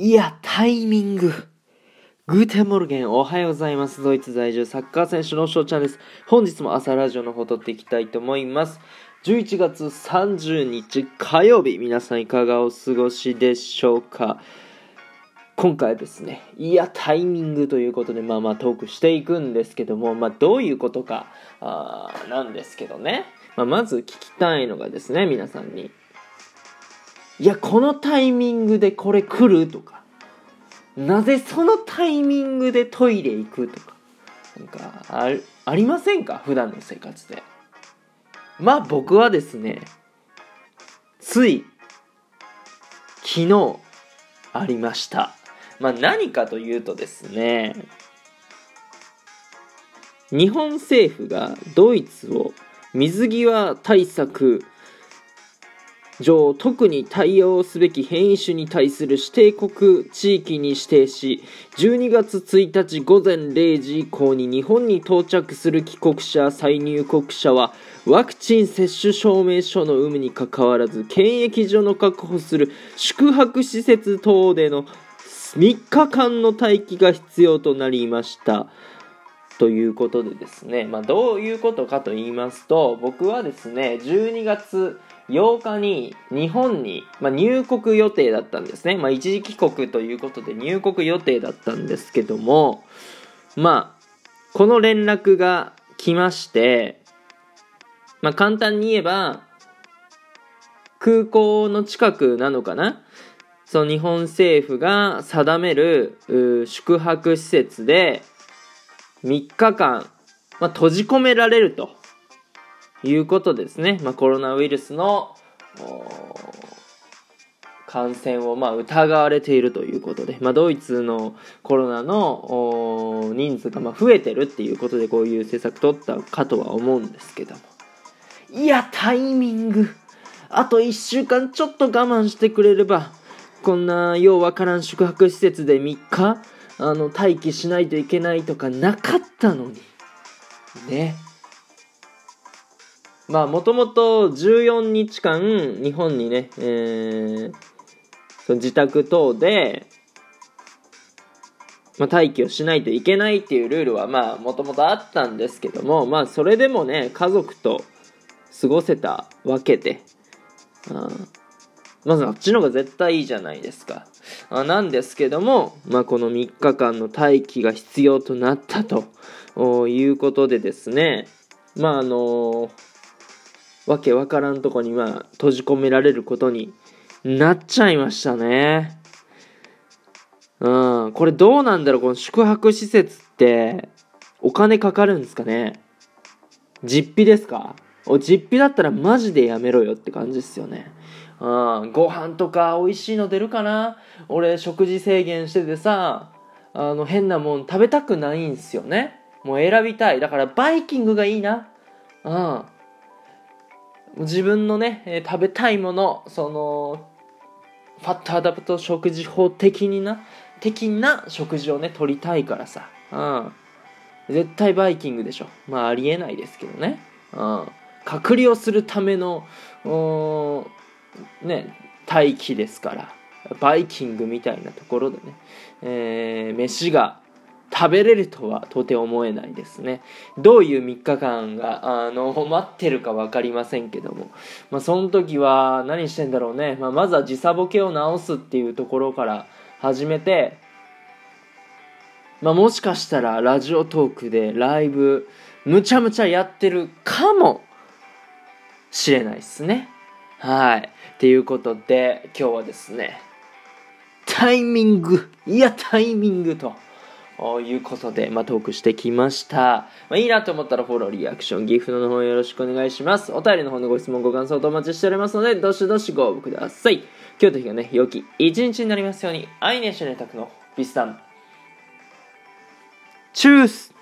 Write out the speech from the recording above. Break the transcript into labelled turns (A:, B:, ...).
A: いや、タイミング。 Guten Morgen、おはようございます。ドイツ在住サッカー選手の翔ちゃんです。本日も朝ラジオの方撮っていきたいと思います。11月30日火曜日、皆さんいかがお過ごしでしょうか今回ですね、いや、タイミングということで、まあまあトークしていくんですけども、まあどういうことか、あーなんですけどね。まあ、まず聞きたいのがですね、皆さんに。いや、このタイミングでこれ来るとか、なぜそのタイミングでトイレ行くとか、なんか、あありませんか？普段の生活で。まあ僕はですね、つい、昨日、ありました。まあ何かというとですね、日本政府がドイツを水際対策上特に対応すべき変異種に対する指定国地域に指定し12月1日午前0時以降に日本に到着する帰国者再入国者はワクチン接種証明書の有無にかかわらず検疫所の確保する宿泊施設等での3日間の待機が必要となりました。ということでですね、まあ、どういうことかと言いますと僕はですね12月8日に日本に、まあ、入国予定だったんですね、まあ、一時帰国ということで入国予定だったんですけどもまあこの連絡が来まして、まあ、簡単に言えば空港の近くなのかな？その日本政府が定める宿泊施設で3日間、まあ、閉じ込められると。いうことですね、まあ、コロナウイルスの感染をまあ疑われているということで、まあ、ドイツのコロナの人数がまあ増えてるっていうことでこういう政策取ったかとは思うんですけども。いやタイミング。あと1週間ちょっと我慢してくれればこんなようわからん宿泊施設で3日あの待機しないといけないとかなかったのに。ね。まあもともと14日間日本にね、えー、その自宅等で、まあ、待機をしないといけないっていうルールはまあもともとあったんですけどもまあそれでもね家族と過ごせたわけで、うんまずあっちの方が絶対いいじゃないですか。あなんですけども、まあ、この3日間の待機が必要となったということでですね、まああのわけわからんとこにまあ閉じ込められることになっちゃいましたね。うん、これどうなんだろう？この宿泊施設ってお金かかるんですかね？実費ですか？お実費だったらマジでやめろよって感じですよね。うん、ご飯とか美味しいの出るかな？俺食事制限しててさあの変なもん食べたくないんすよね。もう選びたい。だからバイキングがいいな。うん。自分のね、え食べたいものその fat adapt 食事法的にな的な食事をね取りたいからさ。うん。絶対バイキングでしょ。まあありえないですけどね。うん。隔離をするためのおーね待機ですから。バイキングみたいなところでね、えー飯が食べれるとは到底思えないですね。どういう3日間があの待ってるか分かりませんけども、まあ、その時は何してんだろうね、まあ、まずは時差ボケを直すっていうところから始めて、まあ、もしかしたらラジオトークでライブむちゃむちゃやってるかもしれないですね。はい。っていうことで、今日はですね、タイミング、いや、タイミングと。いうことで、まあ、トークしてきました。まあ、いいなと思ったらフォロー、リアクション、ギフトの方よろしくお願いします。お便りの方のご質問、ご感想とお待ちしておりますので、どしどしご応募ください。今日と日がね、良き一日になりますように、愛ねしねたくのビスタン。チュース